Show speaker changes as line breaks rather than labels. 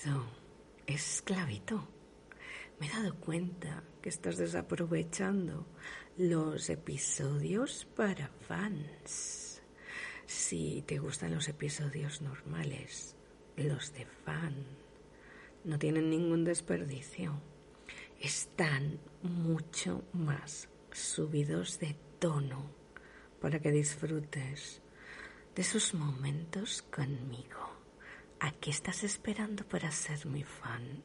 Querido, esclavito, me he dado cuenta que estás desaprovechando los episodios para fans. Si te gustan los episodios normales, los de fan no tienen ningún desperdicio. Están mucho más subidos de tono para que disfrutes de esos momentos conmigo. ¿A qué estás esperando para ser mi fan?